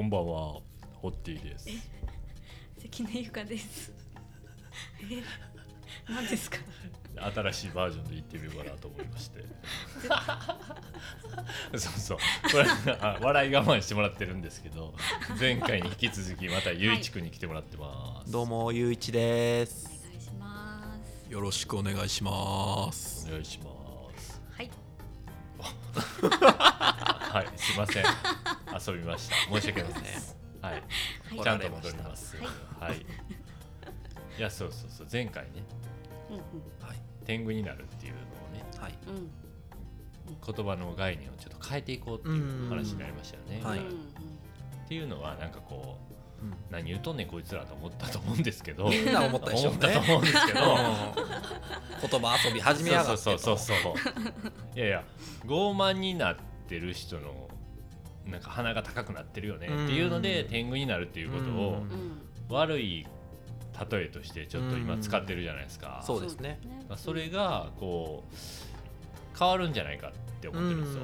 こんばんは。ホッティです。関根ゆかです。え、何ですか？新しいバージョンで行ってみようかなと思いまして。そうそう。これあ笑い我慢してもらってるんですけど前回に引き続きまたゆういちくんに来てもらってます、どうもゆういちです。お願いします。よろしくお願いします。お願いします。はい。はいすいません遊びました。申し訳ないですはい。はい。ちゃんと戻ります。はい。はい、い、やそうそうそう。前回ね。うんはい。天狗になるっていうのをね。はい。言葉の概念をちょっと変えていこうっていう話になりましたよね。はい。うんっていうのはなんかこううん。何言うとんねんこいつらと思ったと思うんですけど。みんな思ったでしょう思ったとね思うんですけど。言葉遊び始めやがってそうそうとそうそう。いやいや傲慢になってる人のなんか鼻が高くなってるよねっていうのでうん天狗になるっていうことを悪い例えとしてちょっと今使ってるじゃないですか。そうですね。まあそれがこう変わるんじゃないかって思ってるんですよ。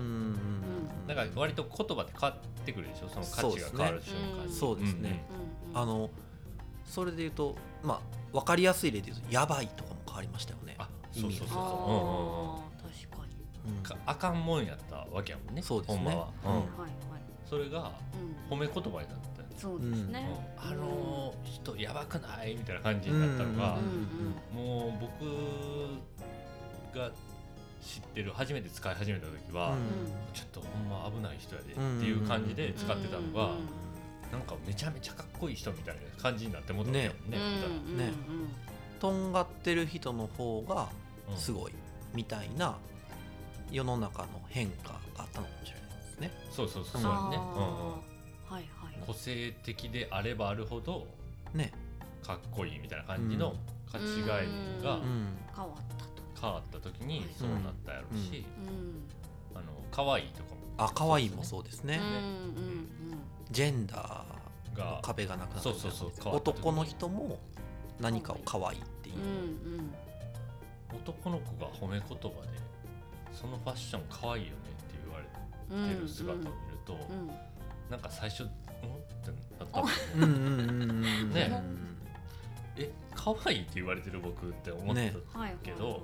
なんか割と言葉って変わってくるでしょ？その価値が変わる瞬間に。そうですね。あのそれで言うとまあ分かりやすい例で言うとやばいとかも変わりましたよね。あそうそうそうそうかあかんもんやったわけやもんねそうですね。ほんまは、うん。うん。はいはい。それがうん。褒め言葉になった。そうですね。うん。あの人やばくないみたいな感じになったのがうん、うんもう僕が知ってる初めて使い始めた時は、うん。ちょっとほんま危ない人やでっていう感じで使ってたのが、うん。なんかめちゃめちゃかっこいい人みたいな感じになってもったんねうんうん。ね。とんがってる人の方がうん。すごいみたいな世の中の変化があったのかもしれないですね。そうそうそううんそうやね、うんうん。はいはい。個性的であればあるほどね。かっこいいみたいな感じの価値概念がううん。変わったと。変わった時にはい。そうなったやろうし、うん。あの可愛いとかも。あ可愛いもそうですね。うんうんジェンダーのが壁がなくなったそうそうそう男の人も何かを可愛いっていう。うんうん。男の子が褒め言葉でそのファッション可愛いよねって言わうん。れてる姿を見ると、うんなんか最初うん？ってなったもんね。うんうんうんうんね。え可愛いって言われてる僕って思った、ね。はいはいけど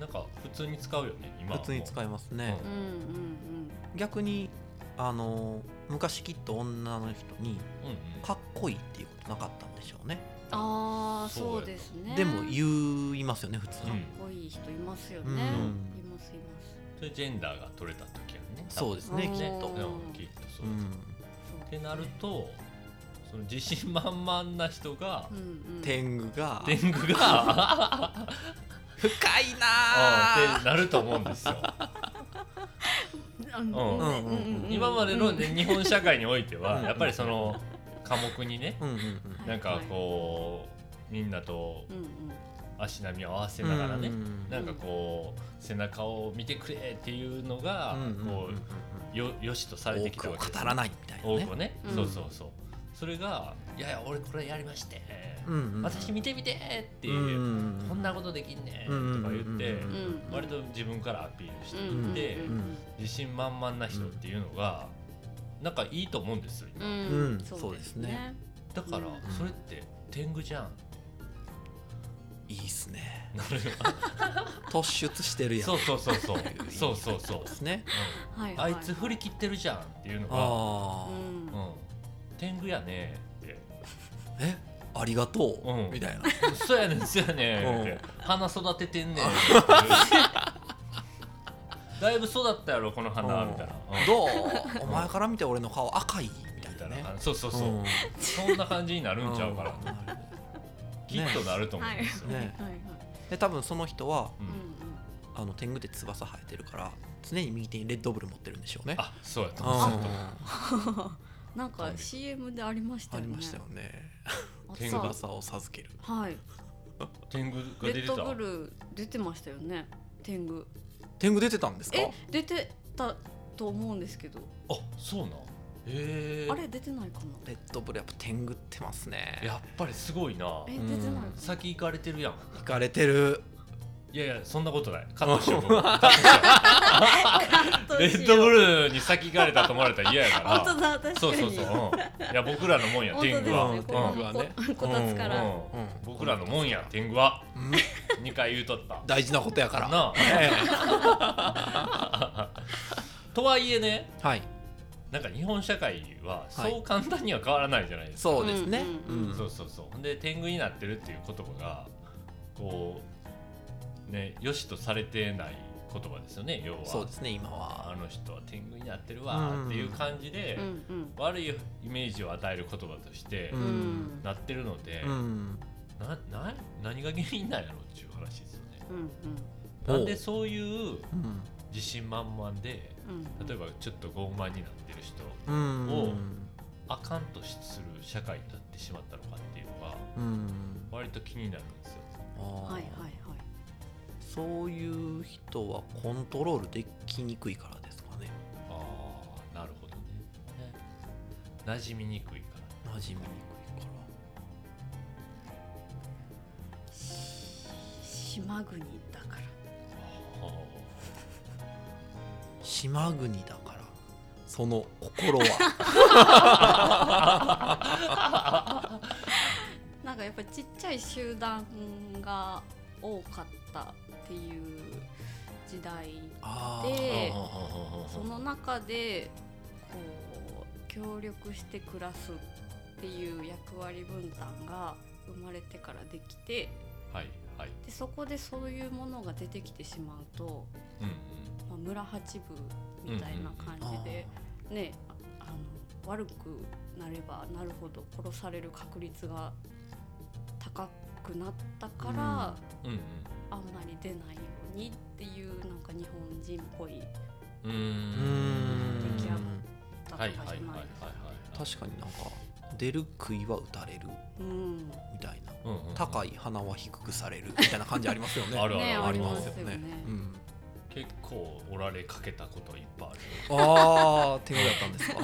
なんか普通に使うよね今普通に使いますね、うん。うん逆にあの昔きっと女の人にうんうん。かっこいいっていうことなかったんでしょうね。うん。ああそうですね。でも言いますよね普通かっに、こいい人いますよね。うん。いますいます。それジェンダーが取れた時やね。そうですねうんきっと、きっとそうう、ん、ってなるとその自信満々な人がうんうん。天狗が。天狗が。深いうんなってなると思うんですよ。うん。うん。うんうん今までの、ね、日本社会においてはうん。やっぱりその科目にねなんかこうみんなと足並みを合わせながらねうんなんかこう背中を見てくれっていうのがこうよよしとされてきた多わけですくを語らないみたいなね。多くをね。うん。そうそうそう。それが「いやいや俺これやりましてうんうん私見てみて」ってうんうんこんなことできんねとか言ってうんうん割と自分からアピールしてうんいってうん。自信満々な人っていうのがなんかいいと思うんですよ今。うん。うん。そうですね。だからうん。それって天狗じゃんいいっすね。なる突出してるやん。そうそうそうそう。そうそうそう。ですね。うん。はいはいあいつ振り切ってるじゃんっていうのが。ああ、うん。うん。天狗やねって。え？ありがとう、うん。みたいな。そうやねんそうやねん花育ててんねんだいぶ育ったやろこの花みたいな。うん。どう？お前から見て俺の顔赤い？みたいなそうそうそう。うん。そんな感じになるんちゃうかなうんきっとなると思うんですよ。ねはいはいで多分その人はうん。うんあの天狗って翼生えてるから常に右手にレッドブル持ってるんでしょうね。あそうやとう。ん。なんか CM でありましたよね。ありましたよね。あ天狗。さ翼を授ける。はい。天狗がレッ出てた？ドブル出てましたよね。天狗。天狗出てたんですか？え出てたと思うんですけど。あそうなん？へえあれ出てないかなレッドブルやっぱ天狗ってますね。やっぱりすごいな。えうん出てない。先行かれてるやん。行かれてる。いやいやそんなことない。カットしようレッドブルに先行かれたと思われたら嫌やから。本当だ確かに。そうそうそう、うん、いや僕らのもんや天狗は、天狗はね。ここたつから、うん。僕らのもんや天狗は。うん。2回言うとった。大事なことやから。な とはいえね。えはいなんか日本社会ははい。そう簡単には変わらないじゃないですか、そうですね。うんうんうん。そうそうそう。で天狗になってるっていう言葉がこうねよしとされてない言葉ですよね要は。そうですね今は。あの人は天狗になってるわっていう感じで、うんうん。悪いイメージを与える言葉としてううん。んなってるので、うん。なな何が原因なんやろっていう話ですよね。うんなんでそういううん自信満々でうん。例えばちょっと傲慢になってる人うん。をあかんとする社会になってしまったのかっていうのがうん。割と気になるんですよ。はいはいはい。そういう人はコントロールできにくいからですかね。ああなるほどね。ね。馴染みにくいから。馴染みにくいか島国島国だから。その心は。なんかやっぱちっちゃい集団が多かったっていう時代あでー。その中でこう協力して暮らすっていう役割分担が生まれてからできてはいはい。でそこでそういうものが出てきてしまうと、うんまあ、村八部みたいな感じで、ねああの悪くなればなるほど殺される確率が高くなったから、うんうん。あんまり出ないようにっていうなんか日本人っぽい出来上がだはいとかじゃないはいはいはいはい。確かになんか出る杭は打たれるうん。みたいな。うんうんうん。高い鼻は低くされるみたいな感じありますよね。あるある。ねありまありますすよねよね。うん結構おられかけたこといっぱいある。ああ天狗だったんですか？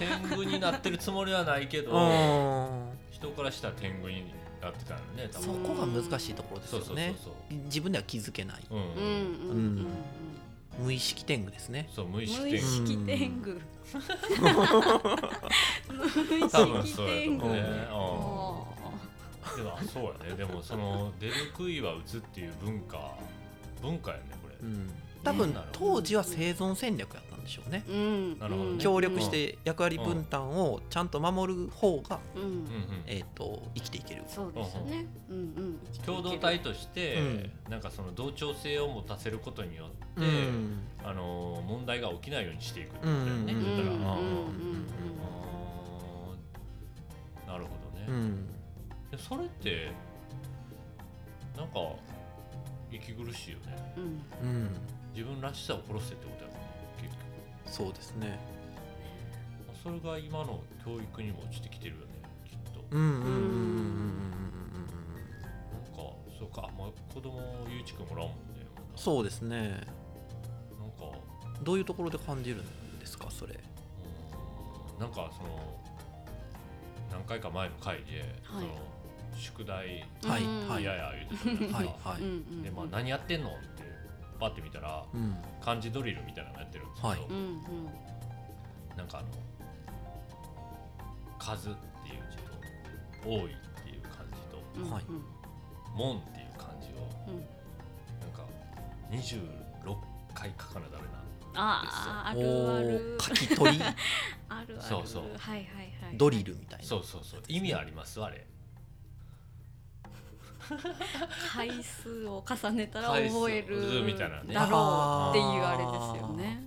天狗になってるつもりはないけどうん。人からしたら天狗になってたのね多そ分こが難しいところですそうそうそうよねそう。自分では気づけない。無意識天狗ですね。そう無意識無意天狗。識天狗。無意多分識そうやと天狗思うねあうんでもあ そうやね。でもその出る杭は打つっていう文化文化やねこれ。うん。多分当時は生存戦略やったんでしょうね。ーうん。なるほどね。協力して役割分担をちゃんと守る方が、うん。うんうんえー、と生きていける。そうですよね。うんうん。共同体として、うん。なんかその同調性を持たせることによって、うん。あのー問題が起きないようにしていくってことだよね、うん言うんうん。ったら、それってなんか息苦しいよね。うん。うん。自分らしさを殺せってことやもんね結局。そうですね。それが今の教育にも落ちてきてるよねきっと。うんうんうんうんうんなんかそうか、まあ、子供ゆういちくんもらうもんね。そうですね。なんかどういうところで感じるんですかそれ？うん。なんかその何回か前の回で、その宿題はいやや言うてたじゃないですかでまあ何やってんの？ってパッて見たらうん。漢字ドリルみたいなのやってるんですけど、はい。なんかあの数っていう字と多いっていう漢字とうんはい。うん門っていう漢字をうん。なんか26回書かなダメなああるある。ー書き取り？あるある。そうそう。はいはいはい。ドリルみたいな。そうそうそう。意味ありますあれ回数を重ねたら覚えるみたいなね。だろうっていうあれですよね。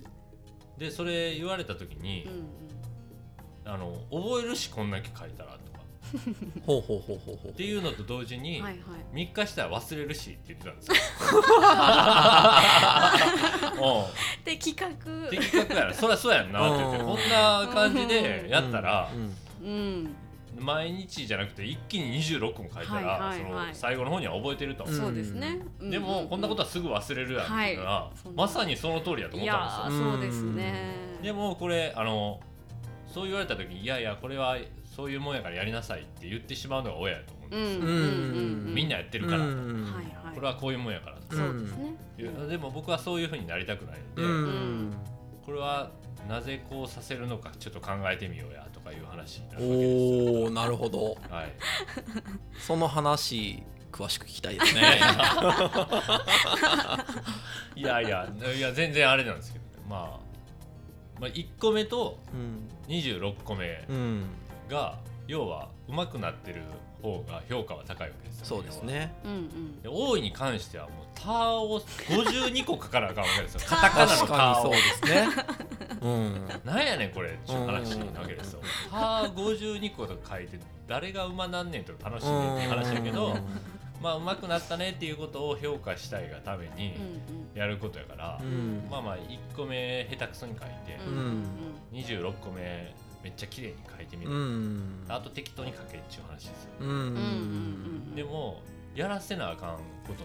でそれ言われた時にう、んうん。あの覚えるしこんだけ書いたらとか。ほうほうほうほうほう。っていうのと同時に、はいはい。3日したら忘れるしって言ってたんですよ。う的確。ん、的確やなそりゃそうやんなって言ってうんこんな感じでやったらうん。うん毎日じゃなくて一気に26個も書いたら、その最後の方には覚えてると、うん。そうですね。うん。でもこんなことはすぐ忘れるやんっていそんなまさにその通りやと思いったんですよ。そうですね。でもこれあのそう言われた時にいやいやこれはそういうもんやからやりなさいって言ってしまうのが親やと思うんうん。ですみんなやってるからこれはこういうもんやからそうですね。でも僕はそういうふうになりたくないので、うん。これはなぜこうさせるのかちょっと考えてみようやとかいう話になるわけですよ。おおなるほど。はい、その話詳しく聞きたいですね。いやいやいや全然あれなんですけどね、まあ、まあ1個目とうん。26個目うん。が要は上手くなってる方が評価は高いわけですよそうですね。うんうん。で大いに関してはもう「タ」を52個書かなあかんわけですよ。カタカナの「タ」を確かにそうですね。うんなんやねんこれ。っていう話なわけですよ「タ」52個とか書いて誰が馬なんねんとか楽しんでっていう話やけどまあ上手くなったねっていうことを評価したいがためにうんやることやから、うん。まあまあ1個目下手くそに書いて、うん。うん26個目めっちゃ綺麗に書いてみうる、ん。あと適当に書けっていう話ですよ、うんうんうんうん。でもやらせなあかんこと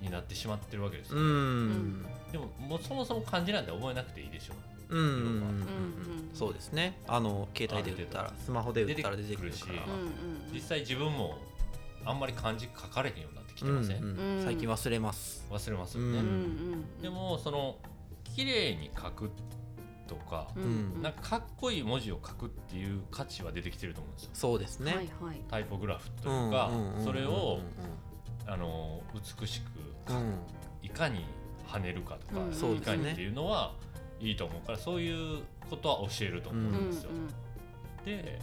になってしまってるわけですよ、うんでももうそもそも漢字なんて覚えなくていいでしょう。んうん。うんうんそうですね。あの携帯で打ったらスマホで打ったら出てくるから。出てくるしうんうん実際自分もあんまり漢字書かれへんようになってきてうんません、うんうん。最近忘れます。忘れますよね、ううんうんでもその綺麗に書くとか、うん。なんかかっこいい文字を書くっていう価値は出てきてると思うんですよ。そうですね。はいはい。タイポグラフというか、うんうんそれをあの美しく。うん。いかに跳ねるかとか、うん。いかにっていうのはいいと思うからそういうことは教えると思うんですよ。で、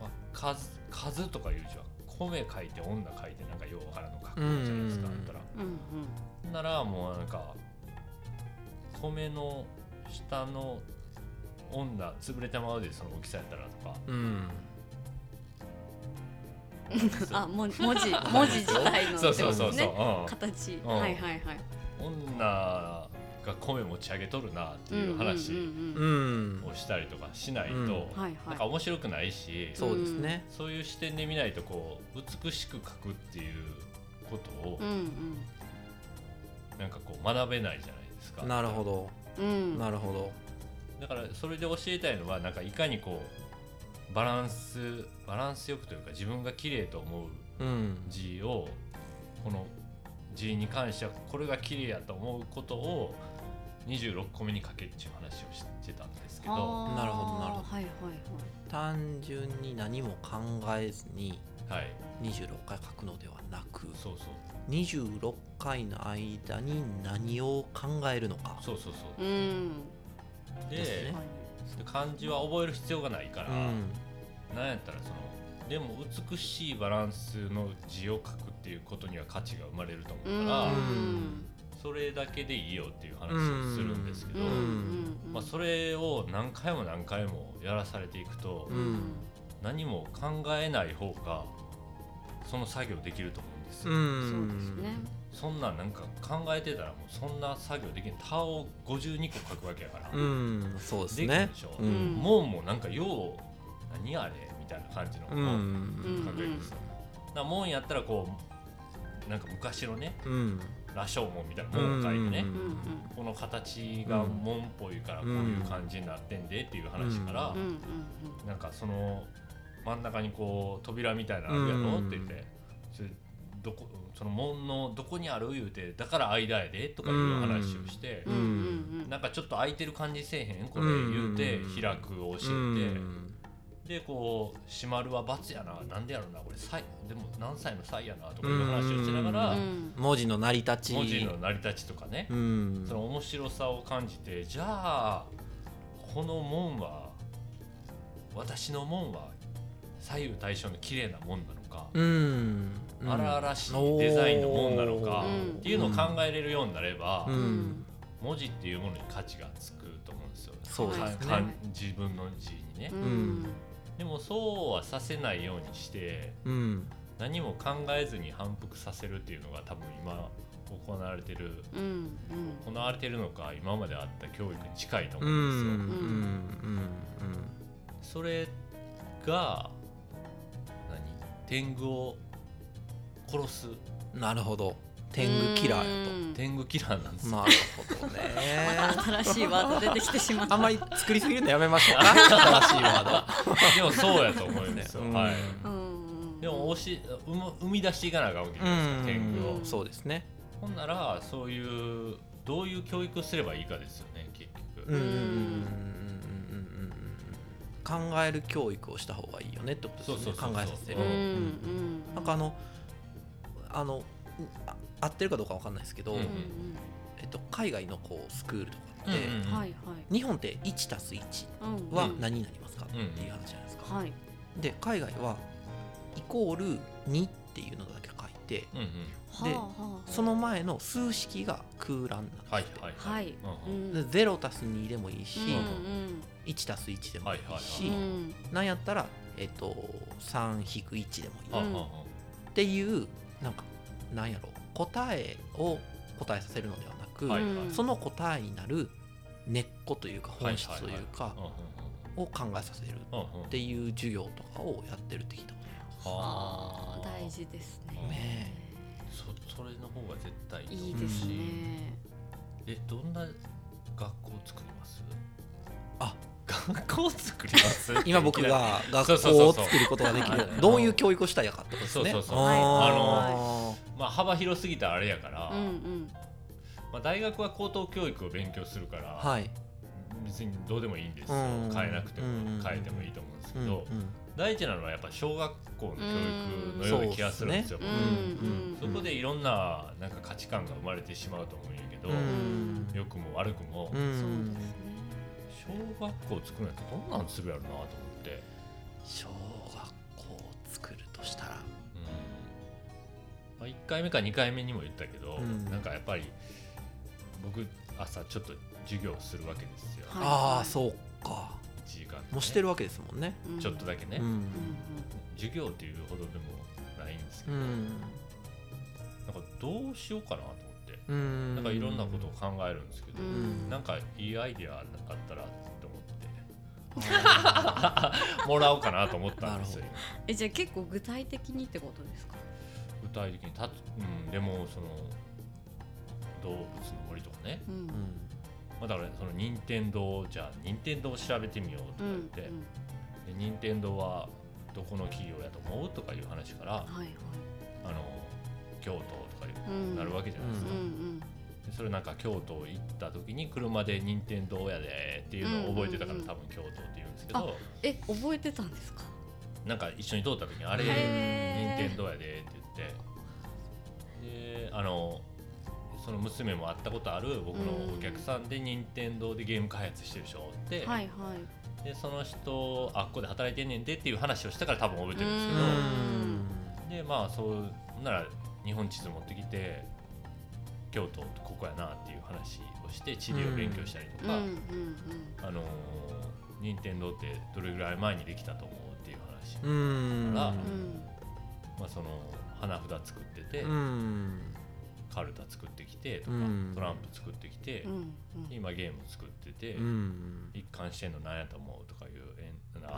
まあ、数数とかいう字は米書いて女書いてなんかようわからんの書くじゃないですか、うんあったら。うんうん。ならもうなんか米の下の女潰れたままでその大きさやったらとか。うん。あも文字文字自体のそうそうそうそう、ねうん形。ん。はいはいはい女が米持ち上げとるなっていう話をしたりとかしないと、なんか面白くないし、そうですね。そういう視点で見ないとこう美しく書くっていうことをなんかこう学べないじゃないですか。なるほど。うん。なるほど。だからそれで教えたいのはなんかいかにこうバランスバランスよくというか自分が綺麗と思ううん。字をこの字に関してはこれが綺麗やと思うことを26個目に書けっていう話をしてたんですけどなるほどなるほど。はいはい単純に何も考えずにはい。26回書くのではなくそうそう。26回の間に何を考えるのか。そうそうそう。はいうん。でね。で漢字は覚える必要がないから、うん。なんやったらそのでも美しいバランスの字を書くっていうことには価値が生まれると思うから、うん。それだけでいいよっていう話をするんですけど、まあ、それを何回も何回もやらされていくと、うん。何も考えない方がその作業できると思うんですよ、うん。そうですね。そんなんなんか考えてたらもうそんな作業できない「タ」を52個書くわけやから、うん。そうですね。できるでしょ。うん。もうもうなんかよう何あれみたいな感じのうもん。考えるんですよ、だから門やったらこうなんか昔のねうん。羅生門みたいな門を書いてね、この形が門っぽいからこういう感じになってんでっていう話から、うなんかその真ん中にこう扉みたいなのあるやろ？うん。って言って、それどこその門のどこにある言うてだから間やでとかいう話をしてうなんかちょっと空いてる感じせえへん？これ言うてうん。開くを教えて、でこう閉まるは罰やな。なんでやろなこれ。歳でも何歳の歳やなとかいう話をしながら、うん。文字の成り立ち。文字の成り立ちとかね、うん。その面白さを感じてじゃあこの門は私の門は左右対称の綺麗な門なのか、うん。荒々しいデザインの門なのか、うんっていうのを考えれるようになれば、ううん。ん文字っていうものに価値がつくと思うんですよそうですね。自分の字にね、うんでもそうはさせないようにしてうん何も考えずに反復させるっていうのが多分今行われてるうんうん。行われてるのか今まであった教育に近いとう思うんですよ。んうんそれが何？天狗を殺す。うんなるほど天狗キラーやうん。天狗キラーなんですなるほどね。また新しいワード出てきてしまった。あんまり作りすぎるのやめましょう。か新しいワード。でもそうやと思うんですよ、う。んはい。うん。でも押し生み出していかなあかんわけじゃないですか天狗を。うんそうですね。ほんならそういうどういう教育すればいいかですよね結局、うん。考える教育をした方がいいよねってことですよね。考えさせるなんかあのあのあ合ってるかどうかわかんないですけど、うんうんえっと、海外のこうスクールとかって、日本って1たす1うん。は何になりますか、うんっていう話じゃないですか、はい。で海外はイコール2っていうのだけ書いてうんうん。ではあはあその前の数式が空欄なんですはいはいはい。うんうん。うん。で0たす2でもいいし、うん1たす1でもいいし、はいはいうん。なんやったら、えっと3引く1でもいい、うんっていうなんかなんやろ答えを答えさせるのではなく、あはいはい。うんその答えになる根っこというか本質というかを考えさせるっていう授業とかをやってるって聞いたこあー大事ですね。ねそそれの方が絶対いいと思うし。いいですね。えどんな学校作ります？あ学校作ります？と 今僕がそう学そうそうそう校を作ることができはいるどういう教育をしたいやかってことですね。そうそうそう。あーはまあ幅広すぎたらあれやから、うんうん。まあ、大学は高等教育を勉強するから、はい。別にどうでもいいんですよ。うん。変えなくてもうん変えてもいいと思うんですけうんど、大事なのはやっぱ小学校の教育のような気がするんですよ、そこでいろんななんか価値観が生まれてしまうと思うんやけど、うん。良くも悪くも、うん。そうですね小学校作るんやったらどんなんするやろうなと思って、小学校を作るとしたら。うん。まあ、1回目か2回目にも言ったけど、うん。なんかやっぱり僕朝ちょっと授業するわけですよ、はい。ああそうか。1時間、ね、もうしてるわけですもんね。うん。ちょっとだけね、うん。うん授業っていうほどでもないんですけど、うん。なんかどうしようかなとうん。なんかいろんなことを考えるんですけど、うんなんかいいアイディアあったらって思ってあもらおうかなと思ったんですよえじゃあ結構具体的にってことですか？具体的にたつ、うん、でもその動物の森とかね、うん。ーまあ、だからその任天堂じゃあ任天堂を調べてみようとかうん言って、で任天堂はどこの企業やと思うとかいう話からはいはい。あの京都とかなるわけじゃないですか、それなんか京都行った時に車で任天堂やでっていうのを覚えてたから多分京都って言うんですけど、え覚えてたんですか？なんか一緒に通った時にあれ任天堂やでって言って。であのその娘も会ったことある僕のお客さんで任天堂でゲーム開発してる人って、はいはい。でその人あっこで働いてんねんでっていう話をしたから多分覚えてるんですけうど、ん。でまあそうなら日本地図持ってきて京都ここやなっていう話をして地理を勉強したりとか、うん。うんうんあのー任天堂ってどれぐらい前にできたと思うっていう話、うんあらうん。まあ、その花札作ってて、うん。カルタ作ってきてとか、うん。トランプ作ってきてう、んで今ゲーム作ってて、うん。一貫してんの何やと思うとかいう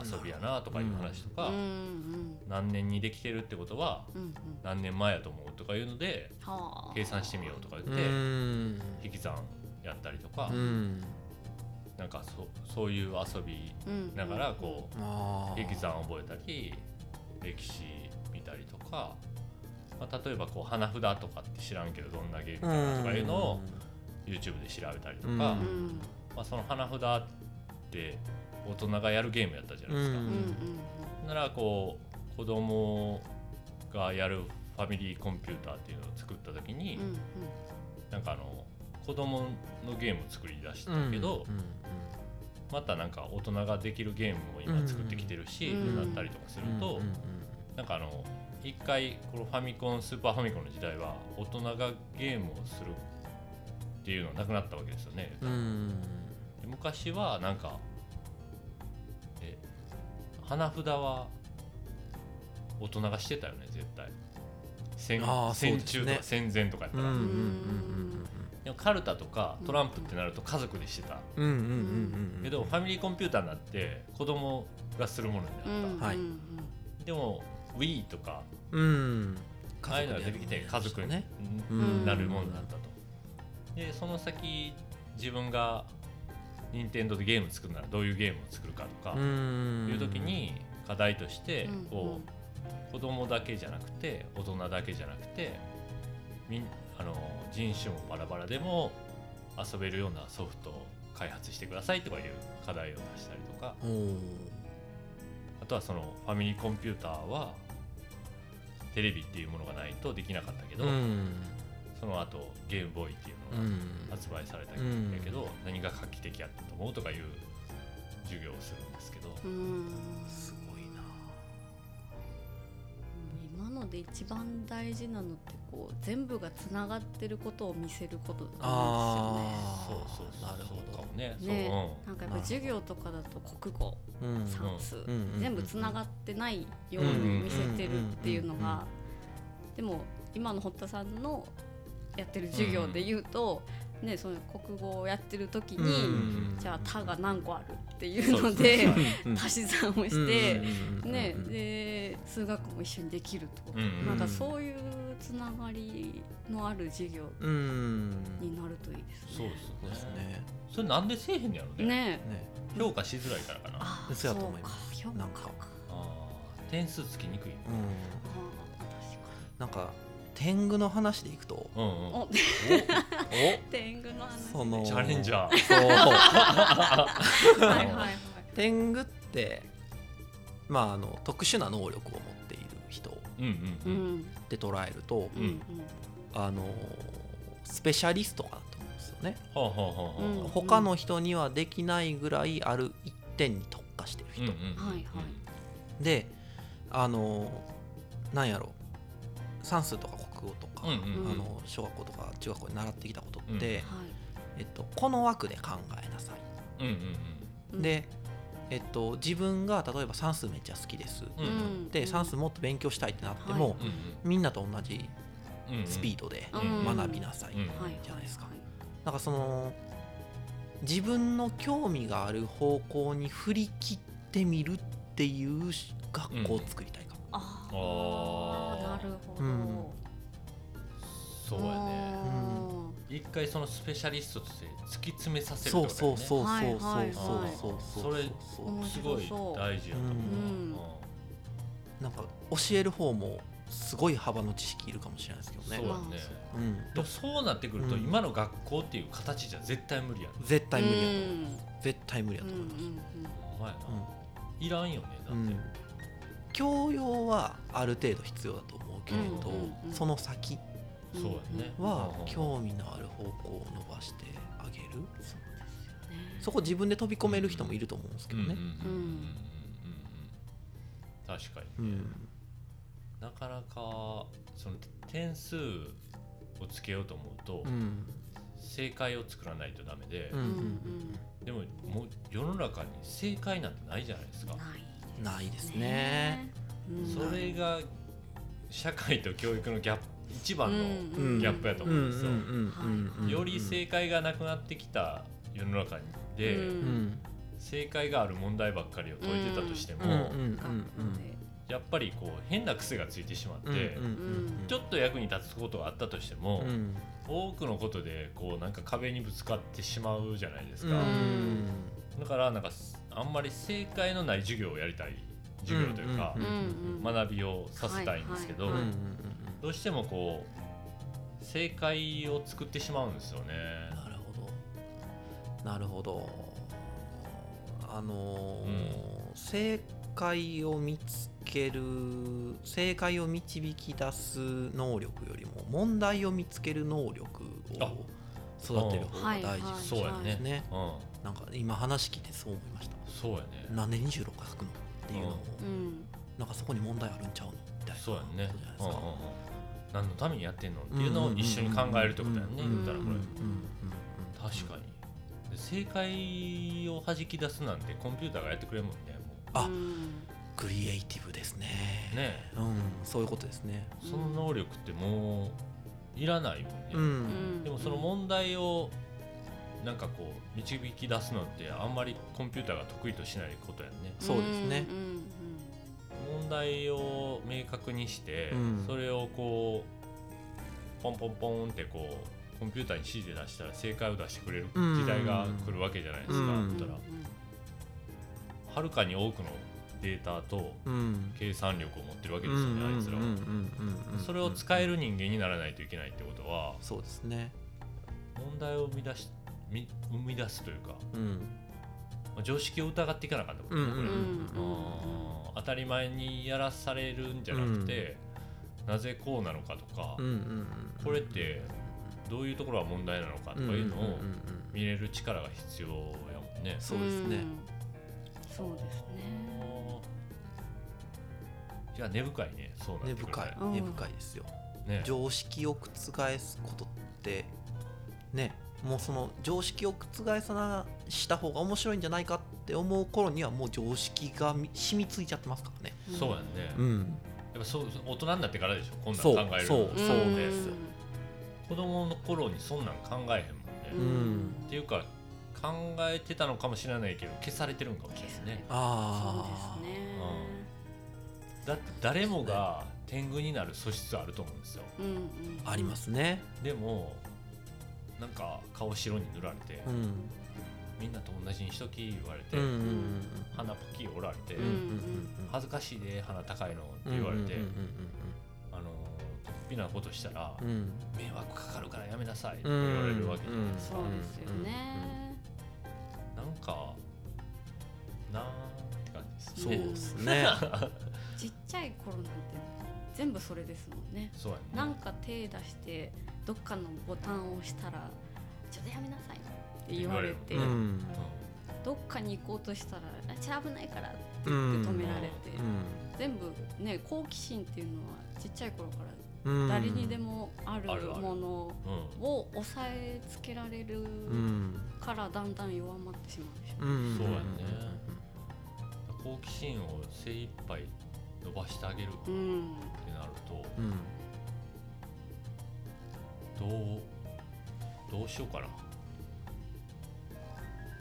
遊びやなとかいう話とか、うんうん。何年にできてるってことはうんうん。何年前やと思うとかいうのではあ。計算してみようとか言うって、ん。引き算やったりとか、うん。なんかそそういう遊びうんながらこあー。う引き算を覚えたり歴史見たりとか、まあ、例えばこう花札とかって知らんけどどんなゲームかなとかいうのを YouTube で調べたりとか、うん。まうんあ、その花札って大人がやるゲームやったじゃないですか。ならこう子供がやるファミリーコンピューターっていうのを作った時に、うんうん。なんかあの子供のゲームを作り出したけど、うんまたなんか大人ができるゲームも今作ってきてるし、うん。なったりとかすると、うん。なんかあの一回このファミコンスーパーファミコンの時代は大人がゲームをするっていうのはなくなったわけですよね。昔はなんかえ花札は大人がしてたよね絶対。戦戦中とか戦前とかやったら、でもカルタとかトランプってなると家族でしてた、けどファミリーコンピューターになって子供がするものになった、うんはいうん。でも Wii とかうん。ああいうのが出てきて家族に、ね。うん。なるものだったと。でその先自分が任天堂でゲーム作るならどういうゲームを作るかとかうん。いう時に課題としてうん。こう子供だけじゃなくて大人だけじゃなくてみんあの人種もバラバラでも遊べるようなソフトを開発してくださいとかいう課題を出したりとかとはそのファミリーコンピューターはテレビっていうものがないとできなかったけど、うん。その後ゲームボーイっていうのがうん。発売されたんだけど、何が画期的やったと思うとかいう授業をするんですけど、うん。すごいな。今ので一番大事なのってこう全部がつながってることを見せることなんあそうそうそうなるほどね。ですよね。なんかやっぱ授業とかだと国語うん算数、全部つながってないように見せてるっていうのがでも今の堀田さんのやってる授業で言うと、ね、その国語をやってる時に、うん。じゃあ「た」が何個あるっていうので足し算をして、うんねうんで数学も一緒にできると、うんなんかそういうつながりのある授業うんになるといいですね。そうですね。ねそれなんでせえへんのやろね。ね。ね。評価しづらいからかな。ああーそうやと思います。評価なんか。かー点数つきにくいうん。あーなんか天狗の話でいくと。うんうん。お。お。お。天狗の話。その。チャレンジャー。そう。はいはいはい。天狗ってまああの特殊な能力を持っている人で捉えるとうんうん。あのスペシャリストかなと思うんですよね。ほうほうほうほううん。他の人にはできないぐらいある一点に特化してる人、うんうんうんはいはい。であのなんやろ。算数とかか、うんうんうんあの小学校とか中学校で習ってきたことって、えっと、この枠で考えなさい、うんうんうん。で、えっと、自分が例えば算数めっちゃ好きです、うんうん。で算数もっと勉強したいってなっても、はい。うんうんみんなと同じうんうん。スピードでうん学びなさい、じゃないですか。はいなんかその自分の興味がある方向に振り切ってみるっていう学校を作りたいかも、ああー。あなるほど、うんそうやね。う一回そのスペシャリストとして突き詰めさせるとそうだよねそうそうそうはいはいそう。はいそうそうそれすごい大事やと思う、うん。なんか教える方もすごい幅の知識いるかもしれないですけどね。そうやね。う。ん。でもそうなってくると、うん。今の学校っていう形じゃ絶対無理やん絶対無理やと思う。うん絶対無理やとう。んうん思います、お前な、いらんよねだって、うん。教養はある程度必要だと思うけれど、うんうんうん。その先はうん興味のある方向を伸ばしてあげる。そうですよね。そこ自分で飛び込める人もいると思うんですけどね。うんうんうんうんうんうん。確かに、うん。なかなかその点数をつけようと思うと、うん。正解を作らないとダメで、うんうんうん。でももう世の中に正解なんてないじゃないですか、ないですね。うん。それが社会と教育のギャップ一番のうん。ギャップやと思うんですよ、はい。より正解がなくなってきた世の中で、正解がある問題ばっかりを解いてたとしても、うん。うん。うん。学校でやっぱりこう変な癖がついてしまって、うん。うん。ちょっと役に立つことがあったとしても、うん。多くのことでこうなんか壁にぶつかってしまうじゃないですか、うん。だからなんかあんまり正解のない授業をやりたい授業というか、うん。うん。うん。学びをさせたいんですけど、はいはいはいどうしてもこう正解を作ってしまうんですよね。なるほど。なるほど。あのーうん。正解を見つける正解を導き出す能力よりも問題を見つける能力あを育てる方が大事そうやね。ねうん、なんか今話聞いてそう思いました。そうやね。なんで26書くのっていうのを、うん。なんかそこに問題あるんちゃうのみたいな。そうやね。ことじゃないですか、うんうんうん何のためにやってんのっていうのを一緒に考えるってことやね。うん言ったらこれ確かに。で正解を弾き出すなんてコンピューターがやってくれるもんね。もあうんクリエイティブですねうねうんそういうことですねその能力ってもういらないもんね。うんでもその問題をなんかこう導き出すのってあんまりコンピューターが得意としないことやんね。そうですねうんうん問題を明確にして、うん。それをこポンポンポンってこうコンピューターに指示出したら正解を出してくれる時代が来るわけじゃないですか、うん。だったらはるかに多くのデータとうん計算力を持ってるわけですよね、あいつら。は、それを使える人間にならないといけないってことはそうですね。問題を生み出しみ生み出すというか、うん。まあ常識を疑っていかなかったことね、うんこれ、うん当たり前にやらされるんじゃなくて、なぜこうなのかとか、うんうんうんこれってどういうところが問題なのかとかいうのをんんんうん見れる力が必要やもんね。そうですね。ん。そうですね。じゃあ根深いね。そうな根深い。うん。根深いですよ。ね。常識を覆すことってねもうその常識を覆さなした方が面白いんじゃないかって思う頃にはもう常識がみ染みついちゃってますからね。そうやんね、うん。やっぱそう大人になってからでしょこんなんそう考えるそう。のそうです。子供の頃にそんなん考えへんもんね、うん。うんっていうか考えてたのかもしれないけど消されてるんかもしれないね。そうあですね。だって誰もが天狗になる素質あると思うんですよ。うんうん。あありますね。でもなんか顔白に塗られて、うん。みんなと同じにしとき言われて、うんうん鼻ポキ折られて、うんうんうん。恥ずかしいで鼻高いのってうん言われて、うんあの突飛なことしたら、うん。うん迷惑かかるからやめなさいってうん。言われるわけじゃないですか、そうですよね。なんかなーって感じですそうねですね。ちっちゃい頃なんて全部それですもんね。そうやね。なんか手出してどっかのボタンを押したら「ちょっとやめなさい」って言われて、ううんんどっかに行こうとしたら「あちょ危ないから」ってうん言って止められて、うん。全部ね好奇心っていうのはちっちゃい頃からうん。誰にでもあるものうんを抑えつけられるうん。からだんだん弱まってしまうんでしょ。うん。そうやね。好奇心を精一杯伸ばしてあげるってうんなるとうんどうどうしようかな。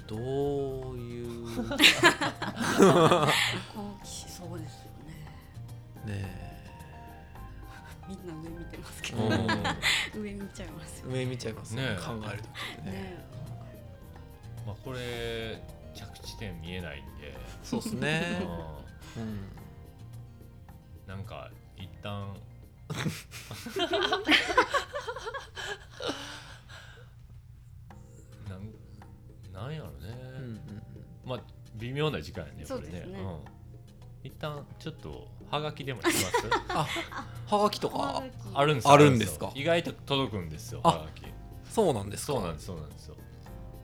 どういう？好奇心。そうですよね。ねみんな上見てますけえど、うん。上見ちゃいますよ上見ちゃいますね。ねえ。考える時ってね。ねまあこれ着地点見えないんで、そうですね。ううんん。なんか一旦 なんやろね、うんうんまあ微妙な時間やねこれねそうですね。うん、一旦ちょっとはがきでもします？あはがきとか？あるんですあるんですか？意外と届くんですよあはがきそうなんですか？そうなんですそうなんですよ。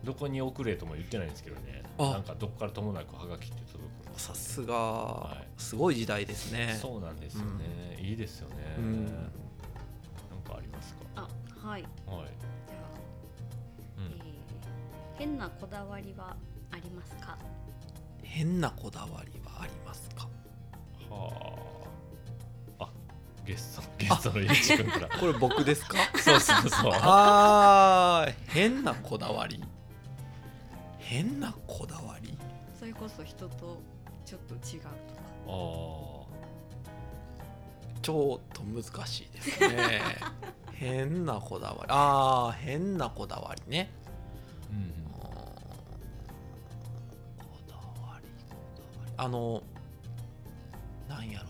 どこに送れとも言ってないんですけどね。あ。なんかどこからともなくはがきって届くんですさすが。すごい時代ですね。そうなんですよね、いいですよね、うん。なんかありますか？あはい。はい、変なこだわりはありますか？変なこだわりはありますか？はあ。あゲストゲストのゆうちくんから。これ僕ですか？そうそうそう。あー変なこだわり。変なこだわり？それこそ人とちょっと違うとか。あー。ちょっと難しいですね。変なこだわり。あー変なこだわりねあのなんやろ。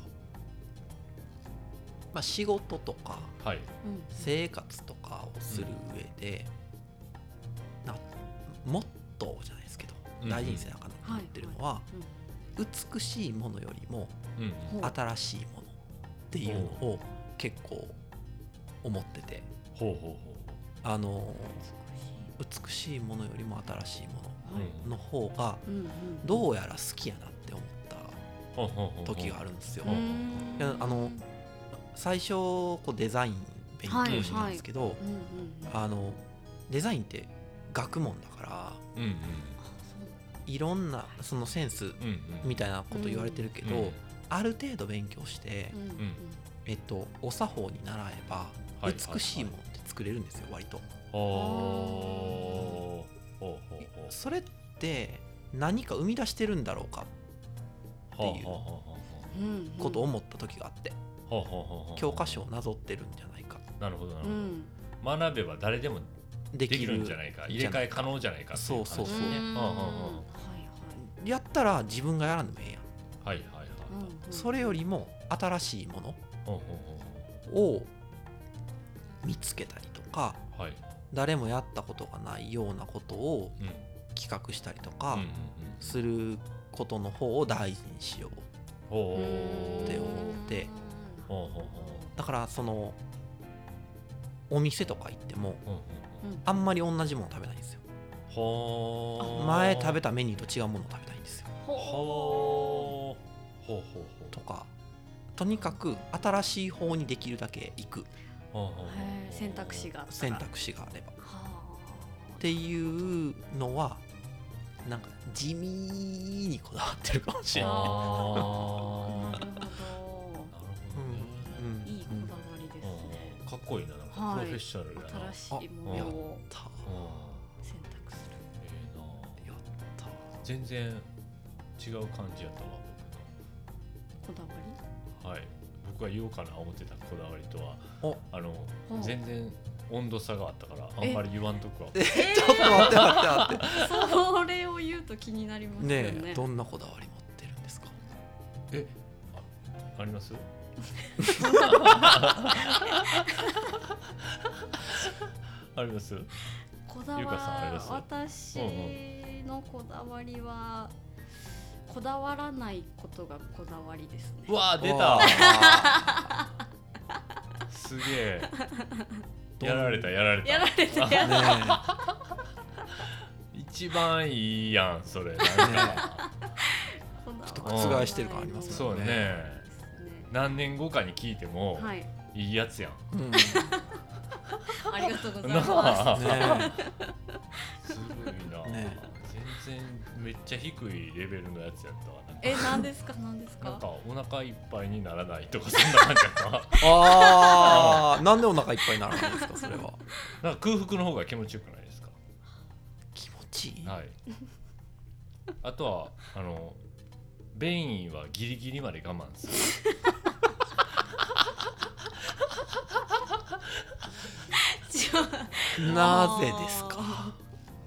まあ仕事とかはい。うん。生活とかをする上で、なモットーじゃないですけど、うん大事にせなあかんなと思ってるのは、美しいものよりも新しいものっていうのを結構思ってて。ほうほうほあの美しいものよりも新しいものの方がどうやら好きやなって思った時があるんですよ。あの最初こうデザイン勉強したんですけど、デザインって学問だからうんうん。いろんなそのセンスみたいなこと言われてるけど、うんある程度勉強して、うんうんうん。えっと、お作法に習えばはい。美しいものって作れるんですよ割と。ほうほうほうほうそれって何か生み出してるんだろうかっていうことを思った時があって教科書をなぞってるんじゃないか。っなるほどなるほど、うん。学べば誰でもでできるんじゃないか。入れ替え可能じゃないかっていう感じそうそうそう。やったら自分がやらんでもええやん。はいはいはいそれよりも新しいものを見つけたりとかうはい誰もやったことがないようなことをうん。企画したりとうんかすることの方を大事にしよう。って思って。だからそのお店とか行ってもあんまり同じもの食べないんですよ。前食べたメニューと違うものを食べたいんですよ。とかとにかく新しい方にできるだけ行く選択肢があったら選択肢が。あれば。はっていうのはなんか地味にこだわってるかもしれない。ああー。なるほなるほど。ねうんどいいこだわりですね。うんかっこいいななんかはい。プロフェッショナルやな、新しいものを選択する。ええなやった。全然違う感じやったわこだわ僕はい僕が言おうかな思ってたこだわりとはお。あのうん全然温度差があったからあえんまり言わんとくわ。え。ちょっと待って待って待って。りそれを言うと気になりますよね。ねえどんなこだわり持ってるんですか？あります？あります？こだゆうかさんあります？わ私のこだわりはこだわらないことがこだわりですね。うわー出た。わすげえ。やられたやられた。やられてやーらね一番いいやんそれ。なんかこだわちょっと覆してる感ありますそうね。何年後かに聞いてもはい。いいやつやん。えうん。ありがとうございなまあ。ねすごいな、然めっちゃ低いレベルのやつやったわ。なえ何ですか？何ですか？なんかお腹いっぱいにならないとかそんな感じやったわ。ああなんでお腹いっぱいにならないんですかそれは。なんか空腹の方が気持ちよくないですか？気持ちいい？はい。あとはあの便意はギリギリまで我慢する。ちょなぜですか？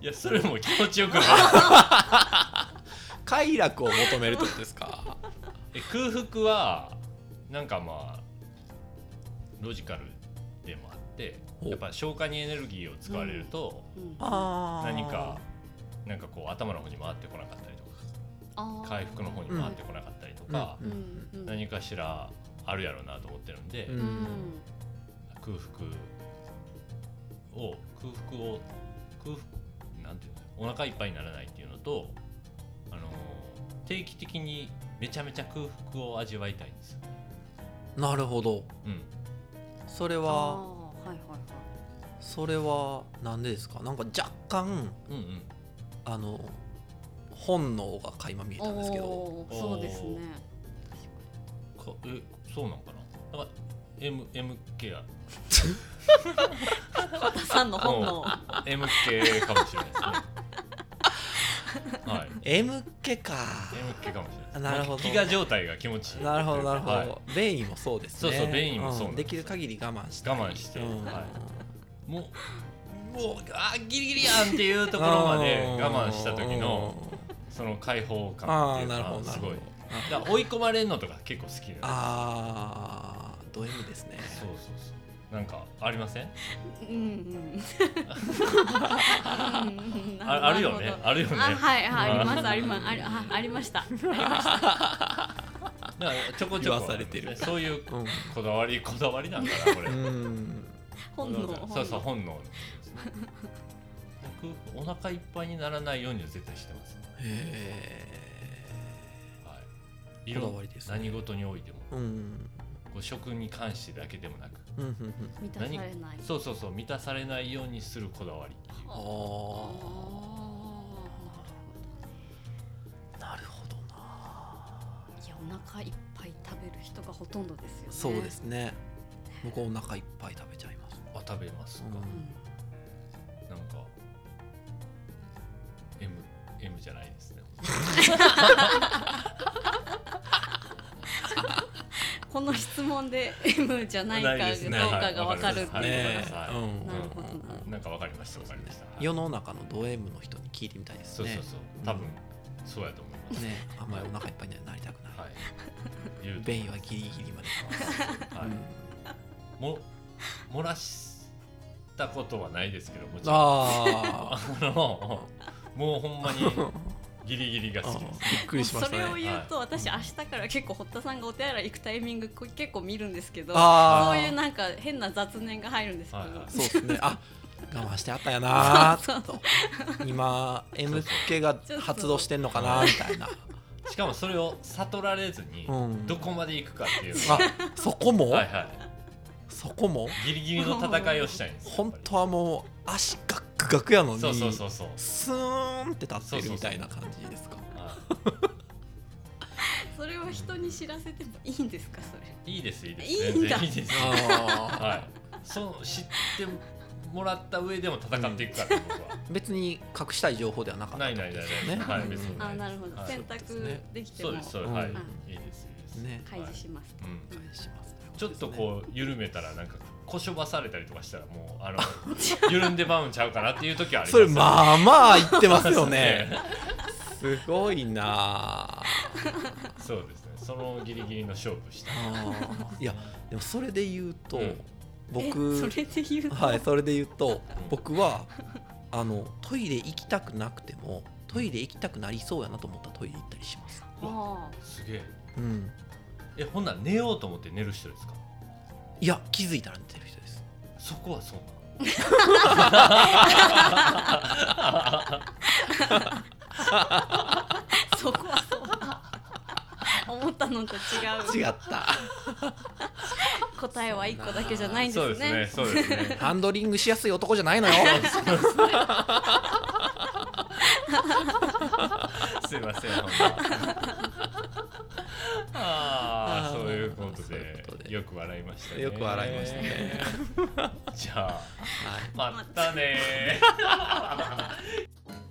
いやそれも気持ちよくない？快楽を求めるってことですか？え空腹はなんかまあロジカルでもあっておやっぱ消化にエネルギーを使われると、うん。あー。何かなんかこう頭の方に回ってこなかったりとか回復の方に回ってこなかったりとか、うん。うん。うん。何かしらあるやろうなと思ってるんで、うん。うん。空腹を空腹を空お腹いっぱいにならないっていうのとあの定期的にめちゃめちゃ空腹を味わいたいんですよ。なるほど。うん、それははいはいはい。それはなんでですか？なんか若干うんうん。あの本能が垣間見えたんですけど。そうですね。かえそうなんかな？なんか M MK や和田さんの本能。MK かもしれないですね。はい。M 系か。MK かもしれない。なるほど。飢餓状態が気持ちいい。なるほどなるほど、はい。便意もそうですね。そうそう便意もそうです。ん。できる限り我慢して。我慢して。うん。はい。もうもうあギリギリやんっていうところまで我慢した時のその解放感っていうのはすごい。だ追い込まれるのとか結構好きなんですああド M ですね。そうそうそうなんかありません？うんうん。うん ああるよね。あるよね。あはいはい。ありますあありますありあありました。ありましただからちょこちょこ。言わされてる。そういううんこだわりこだわりなんだなこれ。うん。本能そうそう本能。僕お腹いっぱいにならないようには絶対してます、へはい、いころだわりですね。何事においても。えうん。こう食に関してだけでもなく満たされない。そうそうそう満たされないようにするこだわりっていう。あああなるほどな。ーいやお腹いっぱい食べる人がほとんどですよね。そうですね。僕お腹いっぱい食べちゃいます。あ食べますか、うん。なんか M, M じゃないですね この質問で M じゃないかどうないですね。かが分かるっていうなるほどな。なんかわかりましたわかりました。はい。世の中のド M の人に聞いてみたいですね。そうそうそう。多分そうやと思います。ね。あんまりお腹いっぱいにはなりたくない、便意はギリギリまで。はい。うん。も漏らしたことはないですけどもちろん。あ あのもうほんまにギリギリが好きです。ーびっくりしましそれをたね言うと、私明日から結構堀田さんがお手洗い行くタイミングこ結構見るんですけどそういうなんか変な雑念が入るんですけど、はいはい。そうですね。あ我慢してあったんやなそうーと。今 M 系が発動してんのかなみたいな。しかもそれを悟られずにうん。どこまで行くかっていうのあがそこも、はいはいそこもギリギリの戦いをしたいんですよ本当はもう足ガックガクやのにそうそうそうそう。スーンって立ってるみたいな感じですか。はそれは人に知らせてもいいんですかそれ。いいいですいいです。いいんだ。全然いいです。あはい。そう知ってもらった上でも戦っていくから僕は。ー別に隠したい情報ではなかったないないないない。ねはい別にあなるほど、はい。選択できても。そうですそうです。うんはい。うん。いいですいいです。ね。開示します、うん。返しますちょっとこう緩めたらなんかこしょばされたりとかしたらもうあの緩んでまうんちゃうかなっていう時はありますそれまあまあ言ってますよね。ですすごいなあ。そうですね。そのギリギリの勝負した。いやでもそれで言うと、うん。僕えそれで言うと、はいそれで言うと僕はあのトイレ行きたくなくてもトイレ行きたくなりそうやなと思ったらトイレ行ったりします。あすげえ。うんえほんなら寝ようと思って寝る人ですか？いや気づいたら寝てる人です。そこはそうなの？あ そこはそうだ思ったのと違う。違った。答えは一個だけじゃないんですそうねですねそうですね。ハンドリングしやすい男じゃないのよ。すいませんああそういうことでよく笑いましたね。よく笑いましたね。じゃあはい。またねー